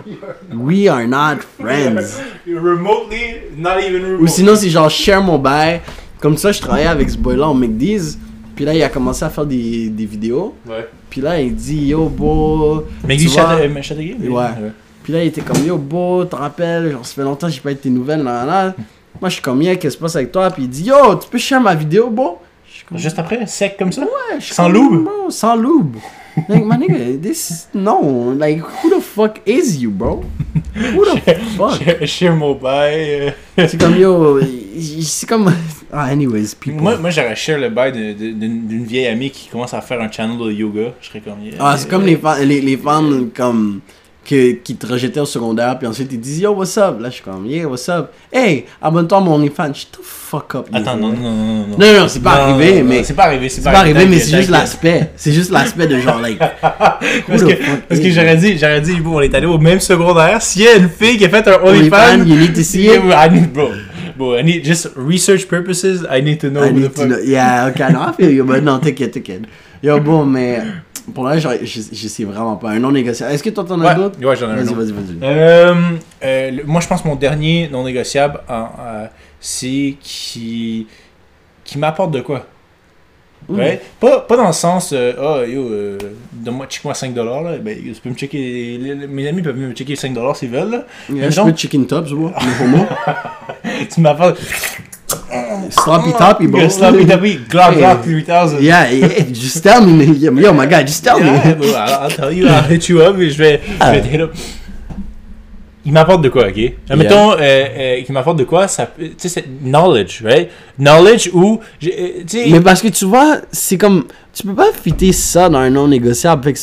We are not friends. Remotely, not even remote. Ou sinon, c'est genre share mon bail. Comme ça, je travaillais avec ce boy-là au McDee's. Puis là, il a commencé à faire des, des vidéos. Ouais. Puis là, il dit Yo, beau. Mais tu il vois- Châteauguay Ouais. Puis là, il était comme Yo, beau, te rappelles, genre, ça fait longtemps que j'ai pas eu tes nouvelles, là, là. Moi, je suis comme, yeah, qu'est-ce qui se passe avec toi? Puis il dit Yo, tu peux share ma vidéo, beau? Juste après, sec comme ça? Ouais, je Sans lube? Bro, sans lube. Like, my nigga, this is. No, like, who the fuck is you, bro? Who the fuck? Share mobile. euh. C'est comme, yo, c'est comme. Ah, anyways, people. Moi, moi j'aurais share le bail d'une vieille amie qui commence à faire un channel de yoga. Je serais comme. Ah, c'est comme les, les, les femmes comme, que, qui te rejetaient au secondaire, puis ensuite ils disent Yo, what's up? Là, je suis comme, Yeah, what's up? Hey, abonne-toi à mon OnlyFans. Shut the fuck up. Attends, non, non, non, non. Non, Non, non, c'est pas Non, arrivé, non, mais. C'est pas arrivé, c'est pas arrivé, mais c'est juste l'aspect. C'est juste l'aspect de genre, like. Parce que, j'aurais dit, j'aurais dit, on est allé au même secondaire. S'il y a une fille qui a fait un OnlyFans, you need to see it. I need, bro, bro, I need just research purposes. I need to know I who the fuck. Yeah, okay, no, I feel you, but non, t'inquiète, t'inquiète. Yo, bon, mais. Pour là, je, sais vraiment pas. Un non négociable. Est-ce que toi, t'en as Ouais, d'autres? ouais, j'en ai un Vas-y, vas-y, vas-y. Euh, euh, moi, je pense que mon dernier non négociable, en- euh, c'est qui, qui m'apporte de quoi. Ouais. Pas, pas dans le sens, ah, yo, euh, donne-moi, check-moi 5$, là. Ben, tu peux me checker, les- les- mes amis peuvent me checker 5$ s'ils veulent, là. Yeah, je peux. Le homo. tu m'apportes. Sloppy toppy, bro. Sloppy Toppy, Glock Hey. Glock 3000. Yeah, yeah, just tell me. Yo, my guy, just tell Yeah, me. I'll, I'll tell you, I'll hit you up et je vais, je vais hit up. Il m'apporte de quoi, ok? Mettons, euh, euh, qu'il m'apporte de quoi, ça tu sais, c'est knowledge, right? Knowledge ou, euh, tu sais, Mais parce que tu vois, c'est comme. Tu peux pas fitter ça dans un non négociable.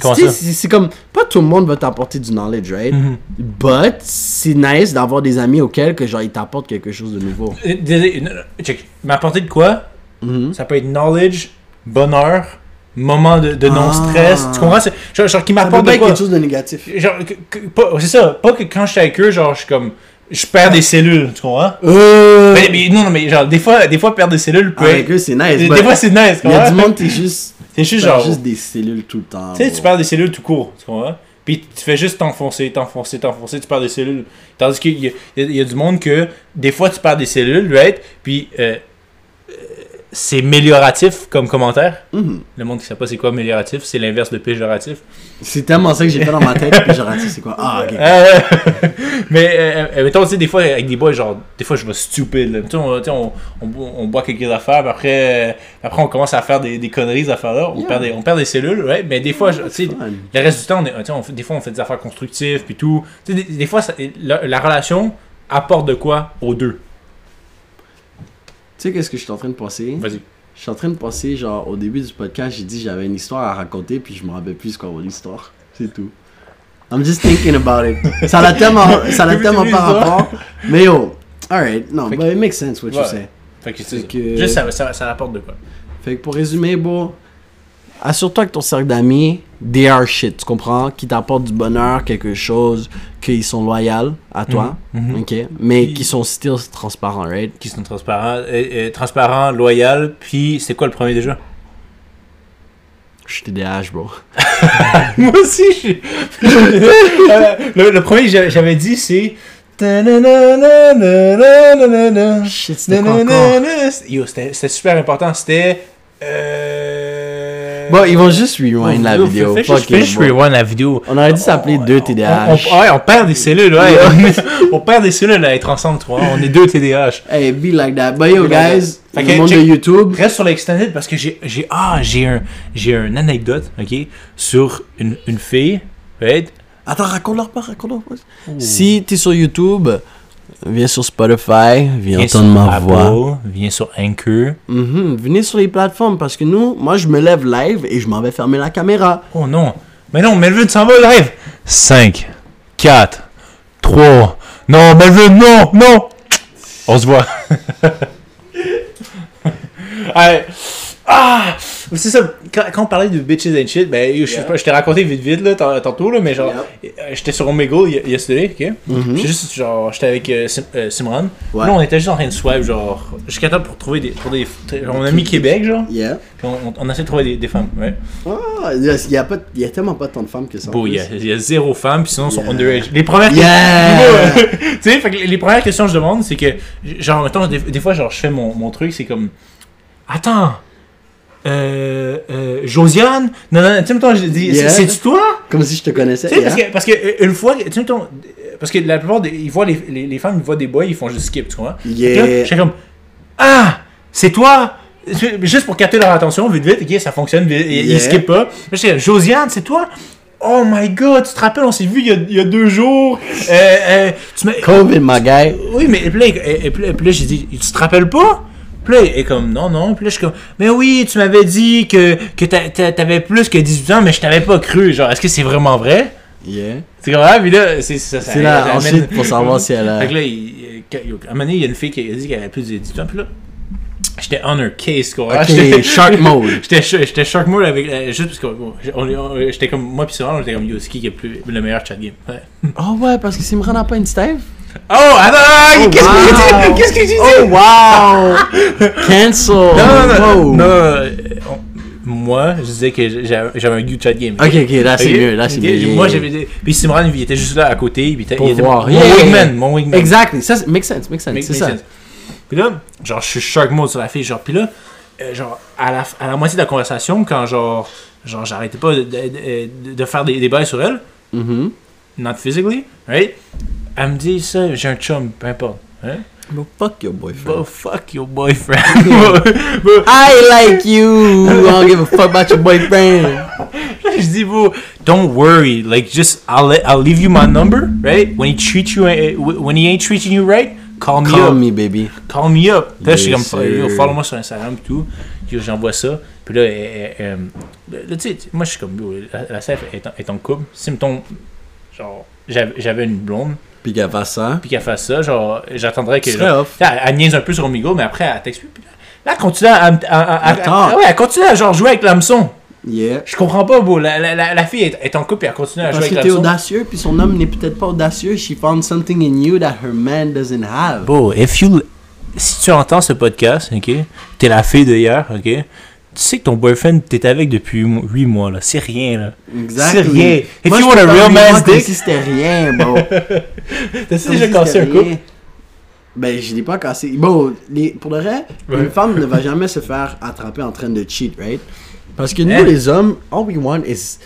C'est- comme. Pas tout le monde va t'apporter du knowledge, right? Mhm. But c'est nice d'avoir des amis auxquels que genre ils t'apportent quelque chose de nouveau. Euh, désolé, non, check. Il m'a apporté de quoi? Mhm. Ça peut être knowledge, bonheur, moment de, de Ah. non-stress. Tu comprends? Genre, genre qui m'apporte de quoi? quelque chose de négatif. Genre, c'est ça. Pas que quand je suis avec eux, genre, je suis comme. Je perds des cellules, tu comprends? Euh. Mais, mais non, non, mais genre, des fois, des fois perdre des cellules peut Avec être. eux, c'est nice. Des, fois, c'est nice, Il y a du monde, t'es juste. C'est juste genre. juste des cellules tout le temps. Tu sais, tu perds des cellules tout court, tu comprends? Puis tu fais juste t'enfoncer, t'enfoncer, t'enfoncer, tu perds des cellules. Tandis qu'il y, y a- du monde que des fois tu perds des cellules, right? Puis euh, c'est mélioratif comme commentaire. Mhm. Le monde qui sait pas c'est quoi amélioratif, c'est l'inverse de péjoratif. C'est tellement ça que j'ai fait dans ma tête. raté, c'est quoi? Ah, ok. Euh, mais euh, euh, mettons, tu sais, des fois avec des boys, genre, des fois je vais stupide. là. Tu sais, on, on, on, bo- on boit quelques affaires, puis après, euh, après on commence à faire des, des conneries, ces affaires-là. On, Yeah. perd des, on perd des cellules, ouais. Mais des fois, je- tu sais, le reste du temps, on est- tu sais, on fait- des fois, on fait des affaires constructives, puis tout. Tu sais, des, des fois, ça- la, la relation apporte de quoi aux deux. Tu sais, qu'est-ce que je suis en train de penser? Vas-y. Je suis en train de penser, genre, au début du podcast, j'ai dit j'avais une histoire à raconter, puis je me rappelle plus quoi l'histoire. C'est tout. I'm just thinking about it. Ça l'a tellement, ça l'a tellement histoire. rapport. Mais yo, alright, non, but it makes sense what you say. Fait que, c'est que- Juste, ça, ça, ça apporte de quoi. Fait que pour résumer, beau, assure-toi que ton cercle d'amis, they are shit, tu comprends? Qui t'apportent du bonheur, quelque chose, qu'ils sont loyaux à toi, Mhm, mhm. ok? Mais qui sont still transparents, right? Qui sont transparents, euh, euh, transparents, loyal, puis c'est quoi le premier déjà? Je suis TDAH, bro. Moi aussi, je suis. Euh, le, le premier j'avais dit, c'est. Shit, c'était. Yo, c'était super important. C'était. Euh... Bon, ils vont juste rewind la vidéo. Bro. rewind la vidéo. On aurait dû s'appeler deux TDAH. On, on- ouais, on perd des cellules, ouais. on perd des cellules à être ensemble, tu vois. On est deux TDAH. Hey, be like that. But yo, guys. Fait le monde de YouTube. Reste sur l'extended parce que j'ai j'ai ah j'ai un j'ai une anecdote ok sur une, une fille right? Attends, raconte-leur pas, raconte-leur pas. Si t'es sur YouTube, viens sur Spotify, viens viens sur entendre ma Apple, voix. viens sur Anchor. Mhm, Venez sur les plateformes parce que nous, moi, je me lève live et je m'en vais fermer la caméra. oh non. Mais non Melvin s'en va live. 5 4 3 non Melvin non non. On se voit. Allez. ah C'est ça, quand, quand on parlait de bitches and shit, ben, je, Yeah. t'ai raconté vite vite là, tant- tantôt, là, mais genre, euh, j'étais sur Omegle yesterday, ok? Mhm. J'étais juste, genre, j'étais avec euh, Sim- euh, Simran. Ouais. Là, on était juste en train de swipe, genre, jusqu'à temps pour trouver des. Pour des genre, on a mis Québec, genre, Yeah. puis on, on, on essaie de trouver des, des femmes, ouais. Ah, il y a- y a, pas, il y a tellement pas tant de femmes que ça. Bon, il y, a- y zéro femme, puis sinon, ils sont underage. Les premières Yeah! tu sais, fait que les- les premières questions que je demande, c'est que, genre, mettons, des, des fois, genre, je fais mon, mon truc, c'est comme, attends, euh, euh, Josiane? Non, non, tu sais, mettons, je dis, Yeah. c'est- c'est-tu toi? Comme si je te connaissais. Tu sais, yeah. parce que, parce que euh, une fois, tu sais, mettons, parce que la plupart des, ils voient les, les, les femmes, ils voient des boys, ils font juste skip, tu comprends? Yeah. Là, comme, ah, c'est toi? Juste pour capter leur attention, vite, vite, ok, ça fonctionne, vite, ils, ils Yeah. skippent pas. Là, Josiane, c'est toi? Oh my god, tu te rappelles, on s'est vu il y a, il y a deux jours. Euh, euh, tu COVID, my guy. oui, mais et puis là, là, j'ai dit, tu te rappelles pas? Puis là, elle est comme, non, non. Puis là, je suis comme, mais oui, tu m'avais dit que, que t'a- t'a- t'avais plus que 18 ans, mais je t'avais pas cru. Genre, est-ce que c'est vraiment vrai? Yeah. C'est grave, puis là, c'est ça. ça C'est là, ça ensuite, pour savoir si elle a- Fait que là, il, à un moment donné, il y a une fille qui a dit qu'elle avait plus de 18 ans, puis là, j'étais on her case, quoi. Ok, J'étais- shark mode. J'étais sh- j'étais shark mode avec. euh, juste parce que. bon, j'étais comme. Moi, puis Simon, on était comme Yoski qui est plus, le meilleur chat game? Ouais. Oh ouais, parce que Simran n'a pas une Steve? Oh, attends, Oh, qu'est-ce que dit? Qu'est-ce que j'ai dit? Oh wow! Cancel! Non, non, non, Moi, je disais que j'avais un good chat game. Ok, ok, là c'est mieux, là c'est mieux. Moi, j'avais. Puis Simran, il était juste là à côté. Puis il était, mon wingman. Mon wingman. Exactly, ça make sense, make sense, c'est ça. sense. Puis là, genre, je suis shark mode sur la fille. Genre, puis là, euh, genre, à la, à la moitié de la conversation, quand genre, genre j'arrêtais pas de, de, de- de faire des, des bails sur elle, Mhm. not physically, right? Elle me dit ça, j'ai un chum, peu importe. Hein? But fuck your boyfriend. But fuck your boyfriend. But- I like you! I don't give a fuck about your boyfriend. je dis, bro, don't worry. Like, just, I'll, let, I'll leave you my number, right? When he treats you, uh, when he ain't treating you right, call me Call up. me, baby. Call me up. Là, je suis Yes, comme, yo, follow-moi sur Instagram et tout. Yo, j'envoie ça. Puis là, elle- elle- elle- là, tu sais, moi, je suis comme, yo, la, la est en, est en couple. Si, mettons, genre, j'avais une blonde, Puis qu'elle fasse ça. puis qu'elle fasse ça, genre, j'attendrais que. Genre, elle, elle niaise un peu sur Omigo, mais après, elle t'explique. Là, elle continue à, à, ouais, elle continue à genre, jouer avec l'hameçon. Yeah. Je comprends pas, beau. La, la, la, la fille est, est en couple et elle continue à Parce jouer que avec l'hameçon. audacieux, puis son homme n'est peut-être pas audacieux. She found something in you that her man doesn't have. Beau, if you. Si tu entends ce podcast, ok, t'es la fille hier, ok, tu sais que ton boyfriend, t'es avec depuis 8 mois, là. C'est rien, là. Exactly. C'est rien. If Moi, you want a real man's dick- si c'était rien, bro. T'as-tu Comme déjà cassé un couple? Ben, je l'ai pas cassé. Bon, les, pour le vrai, Ouais. une femme ne va jamais se faire attraper en train de cheat, right? Parce que nous, Hein? les hommes, all we want is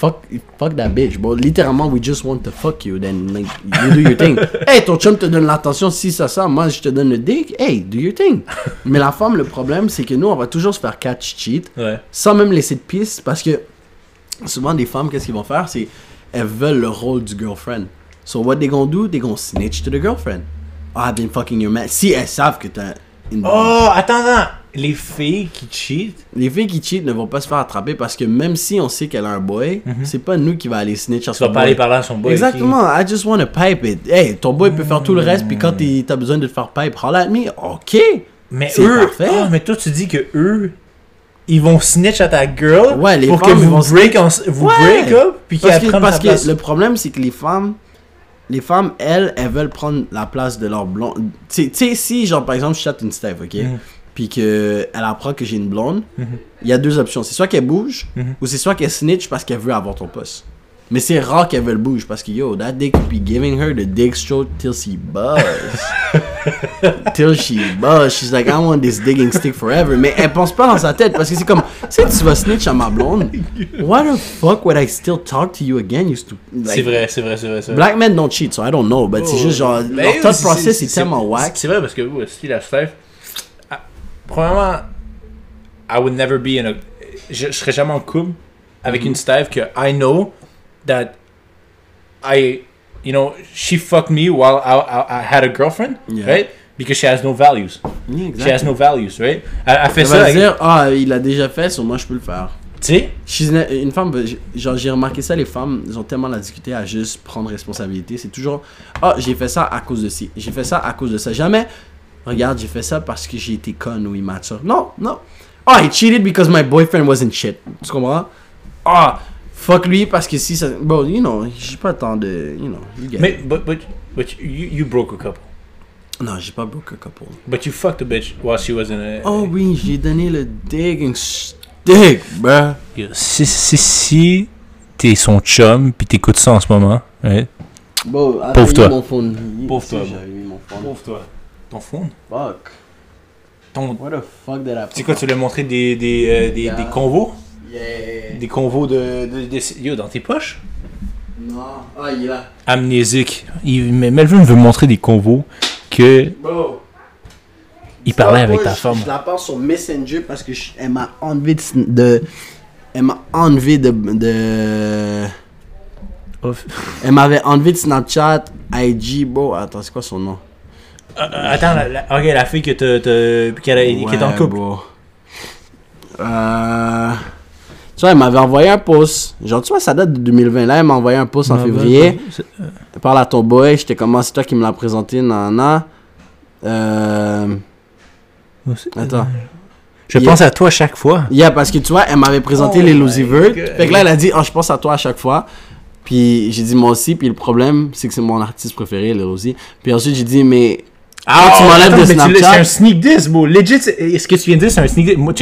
fuck, fuck that bitch. Bon, littéralement, we just want to fuck you. Then, like, you do your thing. hey, ton chum te donne l'attention, si ça, ça. Moi, je te donne le dick. Hey, do your thing. Mais la femme, le problème, c'est que nous, on va toujours se faire catch cheat Ouais. sans même laisser de piste parce que souvent des femmes qu'est-ce qu'ils vont faire? C'est elles veulent le rôle du girlfriend so what they gonna do? They gonna snitch to the girlfriend oh, I've been fucking your man si elles savent que t'as une Oh, attends, attends. Les filles qui cheat. les filles qui cheat ne vont pas se faire attraper parce que même si on sait qu'elle a un boy c'est pas nous qui va aller snitch à Tu son vas pas boy. aller parler à son boy. Exactement, I just wanna pipe it. Hey, ton boy peut faire tout le reste, puis quand t'es- t'as besoin de te faire pipe, holla at me, ok. Mais eux. parfait. Ah, mais toi, tu dis que eux. Ils vont snitch à ta girl Ouais, les pour que femmes, ils vous vont break, en- vous Ouais. break up puis Parce qu'elles que, prennent parce ta que place. le problème, c'est que les femmes, les femmes, elles, elles veulent prendre la place de leur blonde. Tu sais- tu si, genre, par exemple, je chatte une Steph, ok? Mhm. Puis qu'elle apprend que j'ai une blonde, il Mhm. y a deux options. C'est soit qu'elle bouge, Mhm. ou c'est soit qu'elle snitch parce qu'elle veut avoir ton poste. Mais c'est rare qu'elle veut le bouge parce que yo, that dick be giving her the dick stroke till she buzz. till she buzz. She's like, I want this digging stick forever. Mais elle pense pas dans sa tête parce que c'est comme, si tu vas snitch à ma blonde, why the fuck would I still talk to you again, you stupid? C'est vrai, c'est vrai, c'est vrai. Black men don't cheat, so I don't know. But c'est juste genre, leur thought process est tellement whack. C'est vrai parce que vous, si la Steph. Premièrement, I would never be in a. Je, je serais jamais en couple avec une Steph que I know that I. You know, she fucked me while I, I, I had a girlfriend, Yeah. right? Because she has no values. Yeah, She exact. has no values, right? Elle, elle fait ça. va avec- dire, ah, il a déjà fait, so moi je peux le faire. Tu sais? Une femme, genre j'ai remarqué ça, les femmes, ils ont tellement la difficulté à juste prendre responsabilité. C'est toujours, ah, j'ai fait ça à cause de ci, j'ai fait ça à cause de ça. Jamais, regarde, j'ai fait ça parce que j'ai été conne ou immature. Non, non. oh, he cheated because my boyfriend wasn't shit. Tu comprends? Ah, fuck lui parce que si ça. Bon, you know, j'ai pas temps de. You know, you get Mais, it. but, but, but you, you broke a couple. Non, j'ai pas broke a couple. But you fucked a bitch while she was in a. Oh oui, j'ai donné le digging stick, bruh. Si, si, si t'es son chum pis t'écoutes ça en ce moment, right? Bon, Pauvre toi. Pauvre toi, J'avais mis mon phone. Pauvre toi. Ton phone? Fuck. Ton. What the fuck did I C'est quoi, tu lui as montré des, des, euh, des, Yeah. des convos? Yeah. Des convos de, de, de- Yo, dans tes poches? Non. Ah, il est là. Amnésique. Il, mais Melvin veut montrer des convos que Bro. il parlait avec ta femme. Je la parle sur Messenger parce que je- elle m'a enlevé de, de- elle m'a enlevé de, de elle m'avait enlevé de Snapchat, IG, bro. Attends, c'est quoi son nom? Euh, attends, la, la- ok, la fille que t'as- qui, est en couple. Euh, tu vois, elle m'avait envoyé un post. Genre, tu vois, ça date de 2020. Là, elle m'a envoyé un post en Ah, février. Elle parle à ton boy. J'étais comme, Ah, c'est toi qui me l'as présenté, nanana. Euh, attends. Je Yeah. pense à toi chaque fois. Yeah, parce que tu vois, elle m'avait présenté Oh les. God. Fait que là, elle a dit, oh, je pense à toi à chaque fois. Puis j'ai dit, moi aussi. Puis le problème, c'est que c'est mon artiste préféré, Lil Uzi. Puis ensuite, j'ai dit, mais. Ah, tu m'enlèves attends, de Snapchat. C'est un sneak diss, bro. Legit, ce que tu viens de dire, c'est un sneak diss. Moi.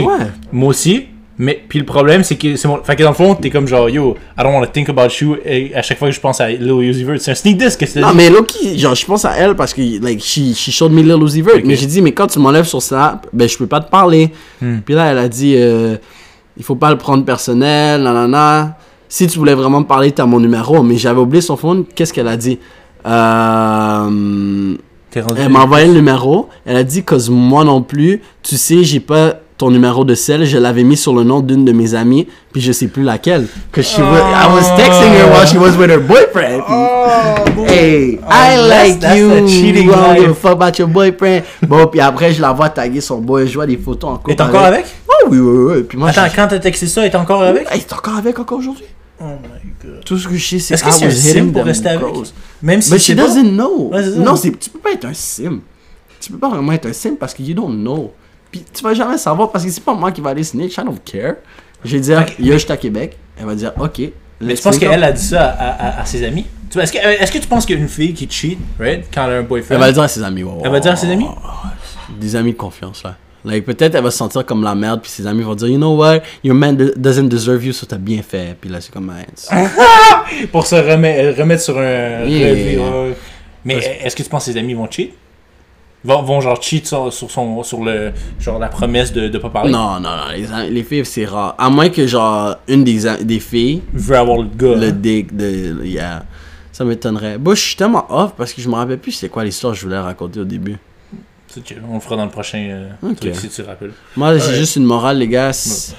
Moi aussi. Mais puis le problème, c'est que c'est mon. Fait que dans le fond, t'es comme genre, yo, I don't want to think about you. Et à chaque fois que je pense à Lil Uzi Vert, c'est un sneak diss que c'est. Non, mais Loki, genre, je pense à elle parce que, like, she, she showed me Lil Uzi Vert. Ok. Mais j'ai dit, mais quand tu m'enlèves sur Snap, ben, je peux pas te parler. Hmm. Puis là, elle a dit, euh, il faut pas le prendre personnel, nanana. Si tu voulais vraiment me parler, t'as mon numéro. Mais j'avais oublié son phone. Qu'est-ce qu'elle a dit? Euh. Elle m'a envoyé le numéro. Elle a dit, cause moi non plus, tu sais, j'ai pas ton numéro de sel. Je l'avais mis sur le nom d'une de mes amies, puis je sais plus laquelle. Cause she was, I was texting her while she was with her boyfriend. Hey, I that's- like that's you. the cheating I don't give a fuck about your boyfriend? Bon, puis après, je la vois taguer son boy. Je vois des photos en couple. T'es encore avec? Oh, oui, oui, oui. Puis moi, Attends, je... quand t'as texté ça, t'es encore avec? Hey, t'es encore avec encore aujourd'hui? Oh my god. Tout ce que je sais, c'est Est-ce que c'est un was sim hitting pour them rester avec? girls. Même si But she pas- doesn't know. Ouais, non, c'est, tu peux pas être un sim. Tu peux pas vraiment être un sim parce que you don't know. Puis tu vas jamais savoir parce que c'est pas moi qui va aller snitch. I don't care. Je vais dire, yo, je suis à Québec. Elle va dire, ok. Mais tu penses qu'elle a dit ça à, à- à ses amis? Tu vois, Est-ce que, est-ce que tu penses qu'une fille qui cheat, right, quand elle a un boyfriend, Elle va le dire à ses amis. ouais, Elle va le dire à ses amis? Des amis de confiance, là. Like, peut-être elle va se sentir comme la merde, puis ses amis vont dire, you know what, your man doesn't deserve you, so t'as bien fait. Puis là, c'est comme, pour se remettre, remettre sur un Yeah. Mais est-ce que tu penses que ses amis vont cheat? Vont, vont genre cheat sur, sur, son, sur le, genre la promesse de, de pas parler? non, non, non, les, les filles, c'est rare. À moins que, genre, une des, des filles Veut avoir le gars. le hein. dick de yeah ça m'étonnerait bon je suis tellement off parce que je me rappelle plus c'est quoi l'histoire que je voulais raconter au début. On le fera dans le prochain euh, truc si tu te rappelles. moi j'ai Ouais. juste une morale les gars. C'est-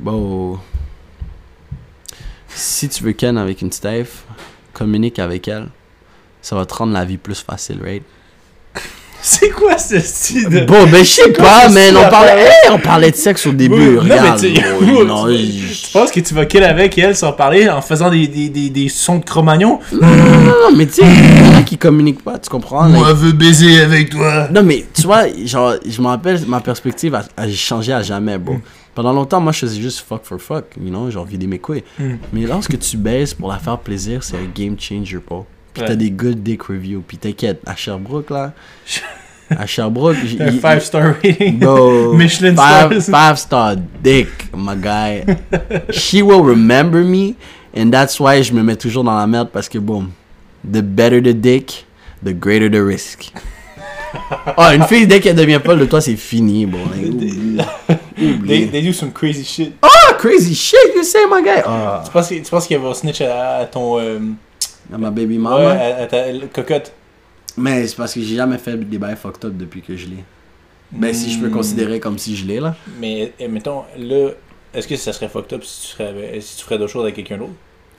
bon si tu veux ken avec une Steph communique avec elle. Ça va te rendre la vie plus facile right? C'est quoi ce style bon ben je sais pas man on parlait hey, on parlait de sexe au début non, regarde mais tu, bro, non, tu- je- tu penses que tu vas kill avec elle sans parler en faisant des, des, des, des sons de Cro-Magnon? non, non, non, mais tu sais qui communiquent pas tu comprends like- veux baiser avec toi. Non, mais tu vois, genre, je me rappelle, ma perspective a, a changé à jamais, bro. Pendant longtemps, moi, je faisais juste fuck for fuck, you know, genre vider mes couilles. Mm. Mais lorsque tu baises pour la faire plaisir, c'est un game changer, bro. Puis t'as des good dick reviews. Puis t'inquiète, à Sherbrooke, là, à Sherbrooke, j'ai- Un il- 5 star rating. Bro, Michelin five, stars. five star dick, my guy. She will remember me, and that's why je me mets toujours dans la merde parce que, boom, the better the dick, the greater the risk. Ah, une fille, dès qu'elle devient folle de toi, c'est fini, bon. They, they do some crazy shit. Ah, crazy shit, you say, my guy. Ah, Tu penses, tu penses qu'elle va snitch à, à ton. euh, ma baby ouais, mama. à ta la cocotte? Mais c'est parce que j'ai jamais fait des bails fucked up depuis que je l'ai. Ben, si je peux considérer comme si je l'ai, là. Mais, mettons, là, est-ce que ça serait fucked up si tu ferais, avec- si tu ferais d'autres choses avec quelqu'un d'autre?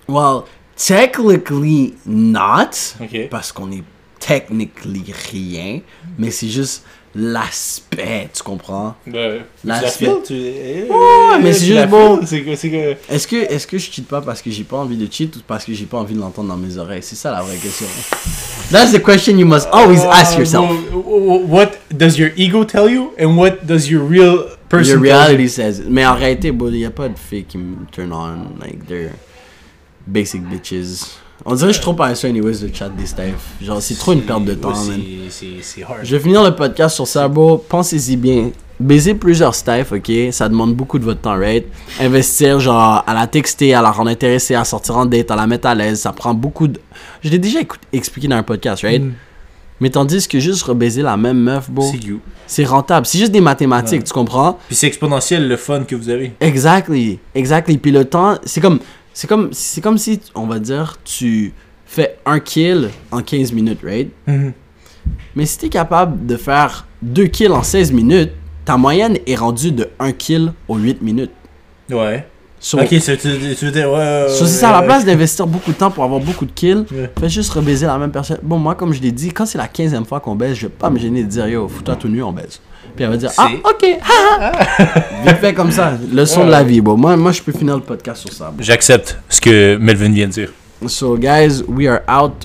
Well, technically not. Ok. parce qu'on est technically rien, mais c'est juste l'aspect, tu comprends? Ouais. La tu eh, Ouais, mais tu c'est juste bon. C'est que. c'est que- Est-ce que, est-ce que je cheat pas parce que j'ai pas envie de cheat ou parce que j'ai pas envie de l'entendre dans mes oreilles? C'est ça la vraie question. That's the question you must always ask Ah, yourself. What does your ego tell you and what does your real person Your reality says. Mais en réalité, il n'y a pas de filles qui me turn on. Like, they're basic bitches. On dirait que je suis trop paresseux, anyways, de chat des staffs. Genre, c'est trop une perte de temps, man. c'est- hard. Je vais finir le podcast sur ça, bro. Pensez-y bien. Baiser plusieurs staffs, ok? Ça demande beaucoup de votre temps, right? Investir, genre, à la texter, à la rendre intéressée, à sortir en date, à la mettre à l'aise, ça prend beaucoup de. Je l'ai déjà expliqué dans un podcast, right? Mm. Mais tandis que juste rebaiser la même meuf, bro, c'est rentable. C'est juste des mathématiques, Ouais. tu comprends? Puis c'est exponentiel le fun que vous avez. Exactly, exactly. Puis le temps, c'est comme, c'est comme, c'est comme si, on va dire, tu fais un kill en 15 minutes, right? Mais si t'es capable de faire deux kills en 16 minutes, ta moyenne est rendue de 1 kill aux 8 minutes. Ouais. So, ok, tu, tu veux dire, ouais. ouais, so, c'est ça, à la place d'investir beaucoup de temps pour avoir beaucoup de kills, Ouais. fais juste rebaiser la même personne. Bon, moi, comme je l'ai dit, quand c'est la 15e fois qu'on baise, je vais pas me gêner de dire yo, fous-toi tout nu, on baise. Puis elle va dire, ah, ok. Vite fait comme ça, leçon de la vie, bon. Moi, moi, je peux finir le podcast sur ça. J'accepte ce que Melvin vient de dire. So, guys, we are out.